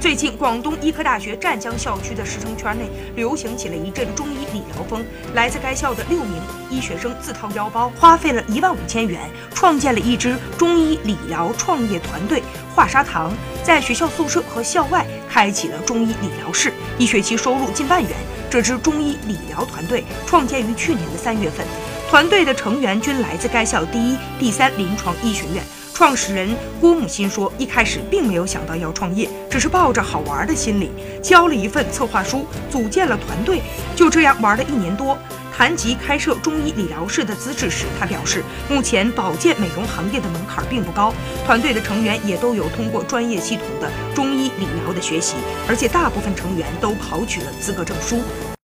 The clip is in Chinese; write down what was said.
最近，广东医科大学湛江校区的师生圈内流行起了一阵中医理疗风。来自该校的六名医学生自掏腰包，花费了一万五千元，创建了一支中医理疗创业团队“华沙堂”，在学校宿舍和校外开启了中医理疗室，一学期收入近万元。这支中医理疗团队创建于去年的三月份，团队的成员均来自该校第一、第三临床医学院。创始人郭母心说：“一开始并没有想到要创业，只是抱着好玩的心理，交了一份策划书，组建了团队，就这样玩了一年多。”谈及开设中医理疗室的资质时，他表示，目前保健美容行业的门槛并不高，团队的成员也都有通过专业系统的中医理疗的学习，而且大部分成员都考取了资格证书。